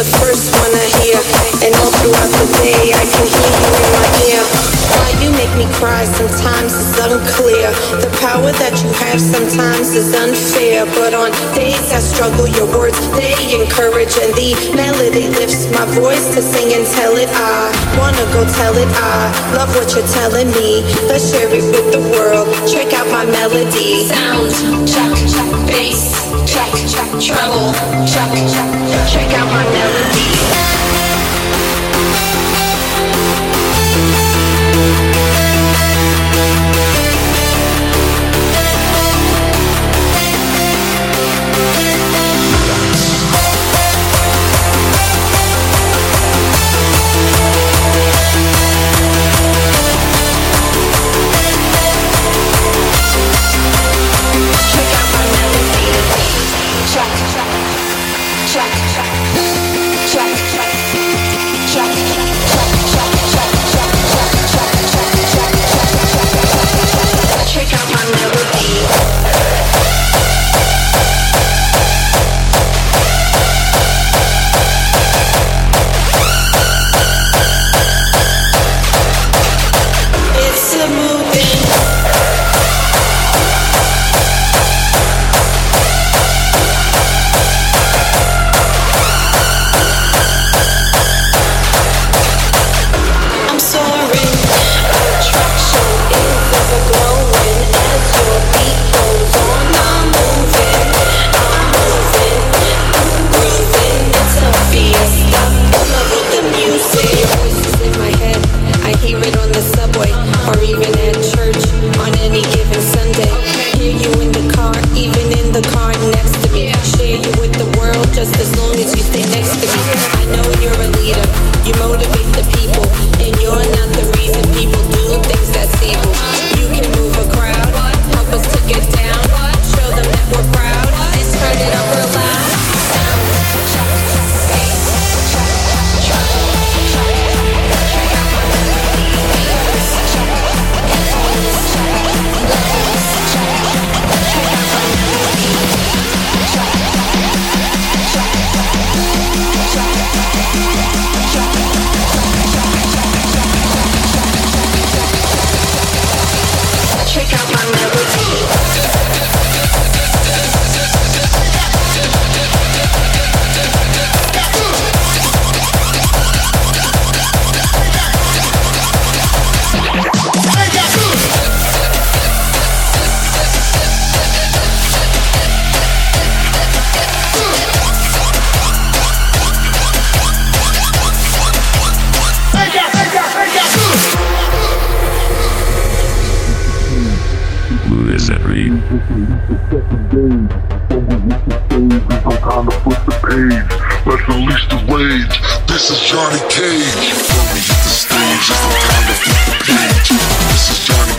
the first one I hear, and all throughout the day I can hear you in my ear. Why you make me cry sometimes is unclear. The power that you have sometimes is unfair. But on days I struggle, your words they encourage, and the melody lifts my voice to sing and tell it. I wanna go tell it. I love what you're telling me. Let's share it with the world. Check out my melody. Sound check, check, bass check, check, check, check. Check out my melody. Wizardry. I'm trying to flip the page. Let's release the rage. This is Johnny Cage. When we hit the stage, it's no time to flip the page. This is Johnny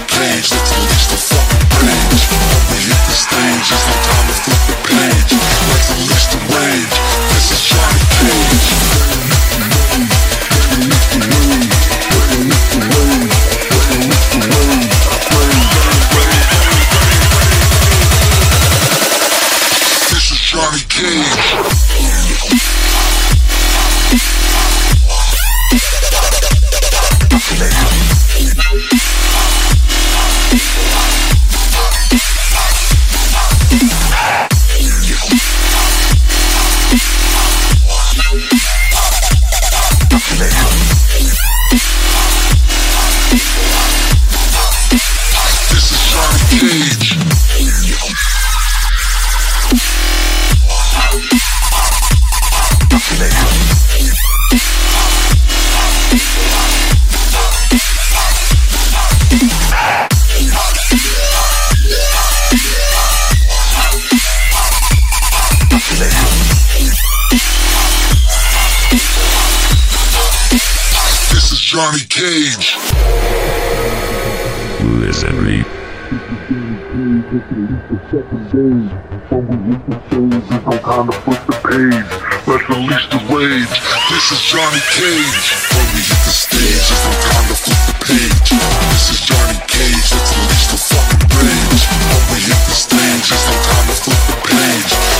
Cage. Listen me. When we hit the stage, it's no time to flip the page. Let's release the rage. This is Johnny Cage. When we hit the stage, it's no time to flip the page. This is Johnny Cage. Let's release the fucking rage. When we hit the stage, it's no time to flip the page.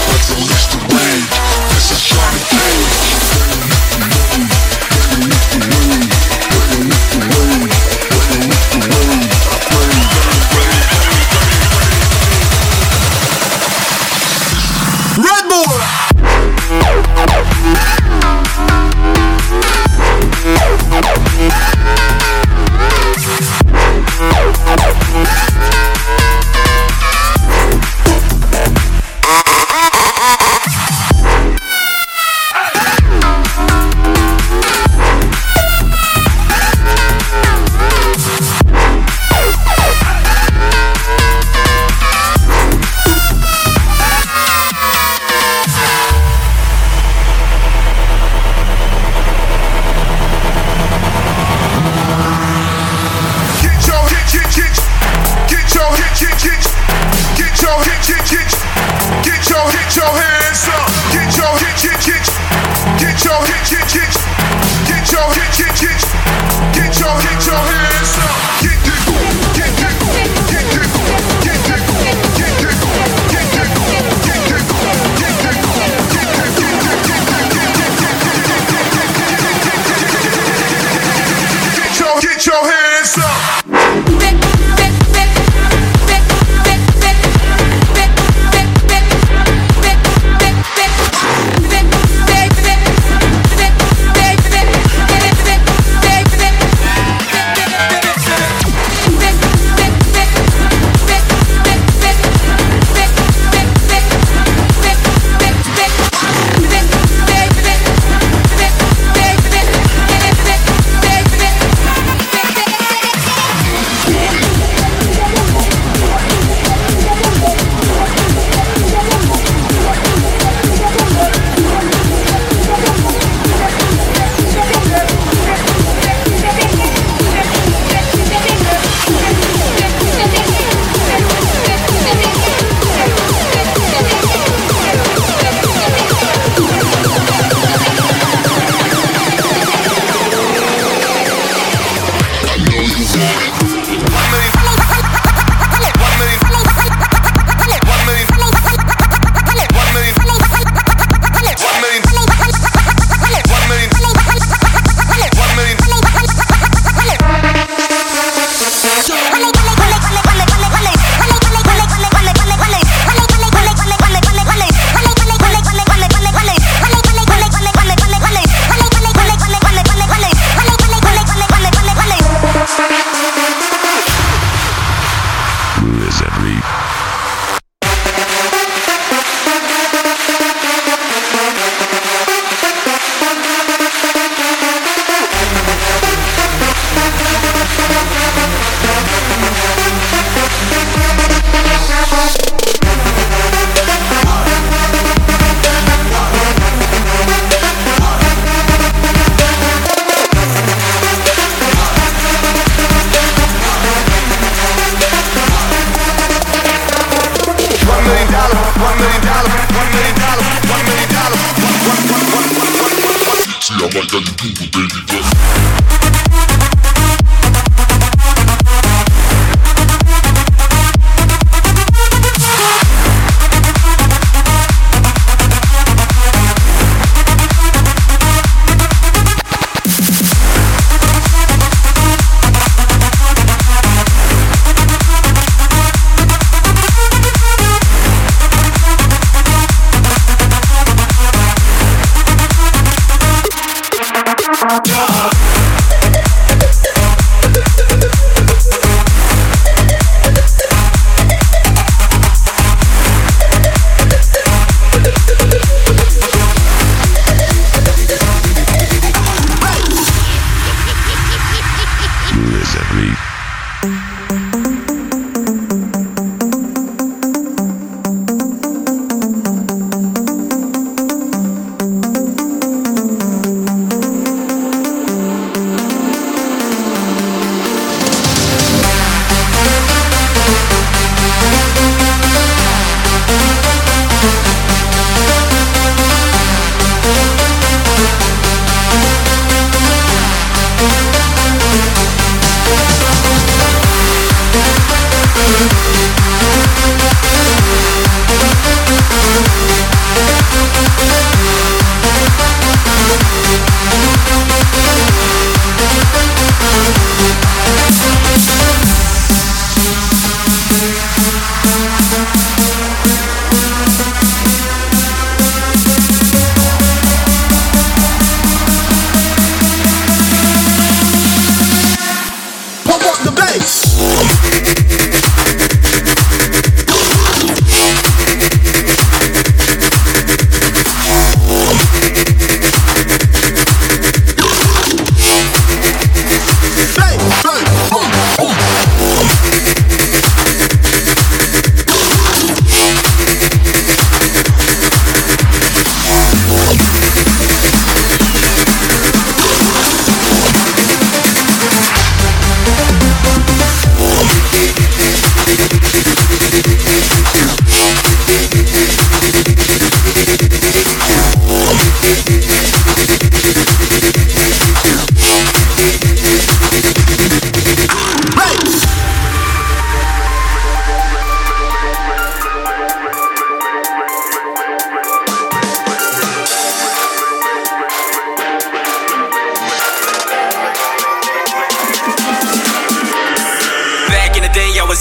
Get, get, get.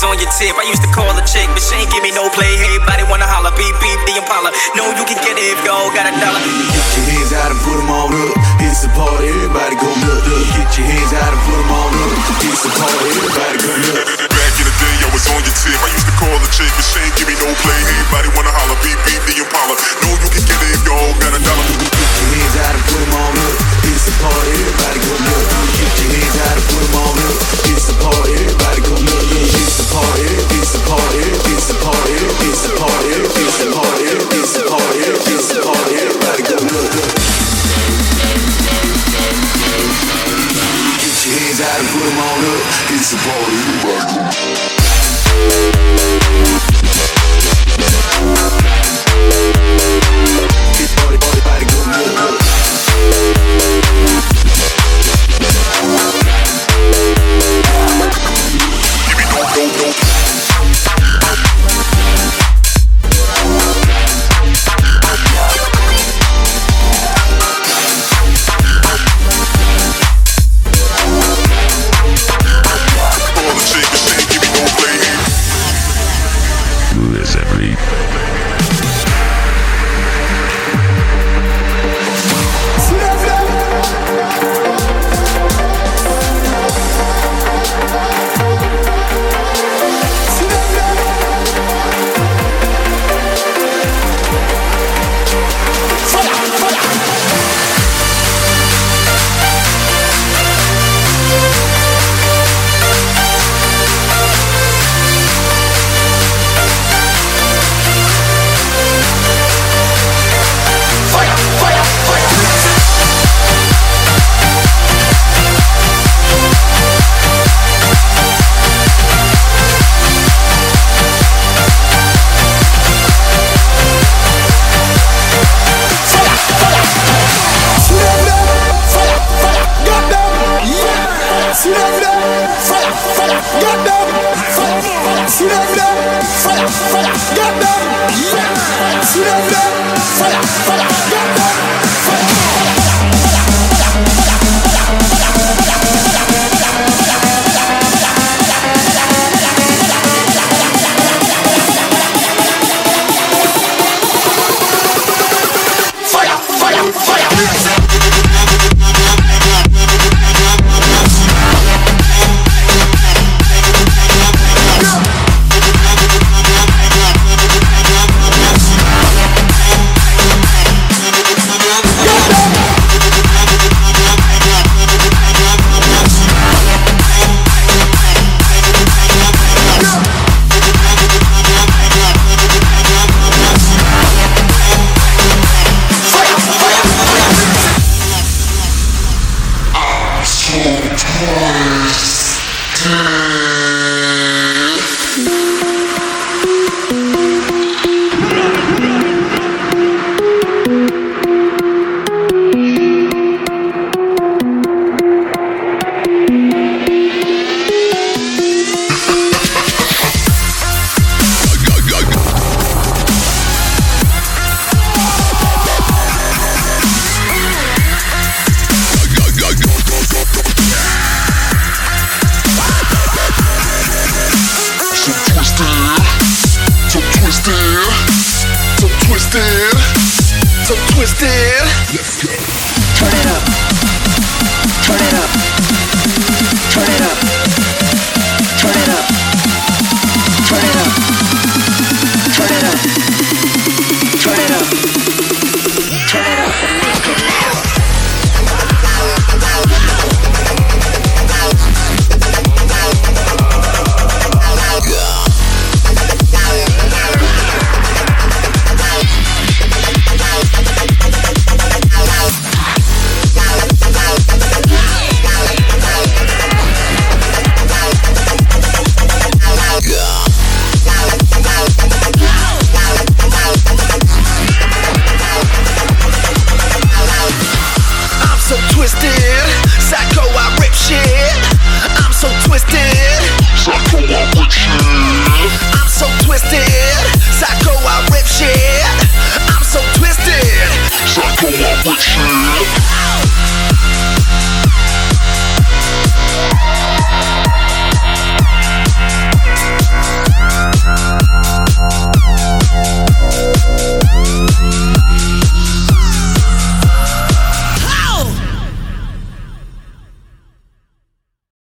Was on your tip. I used to call a chick, but she ain't give me no play. Hey, everybody wanna holler, beep beep the Impala. No, you can get it if y'all got a dollar. Get your hands out and put them on up. It's a party, everybody go nuts. Get your hands out and put them on up. It's a party, everybody go nuts. Back in the day, I was on your tip. I used to call a chick, but she ain't give me no play. Everybody wanna holler, beep beep the Impala. No, you can get it if y'all got a dollar. Get your hands out and put them on up. It's a party, everybody go nuts. Get your hands out and put them on up. So twisted,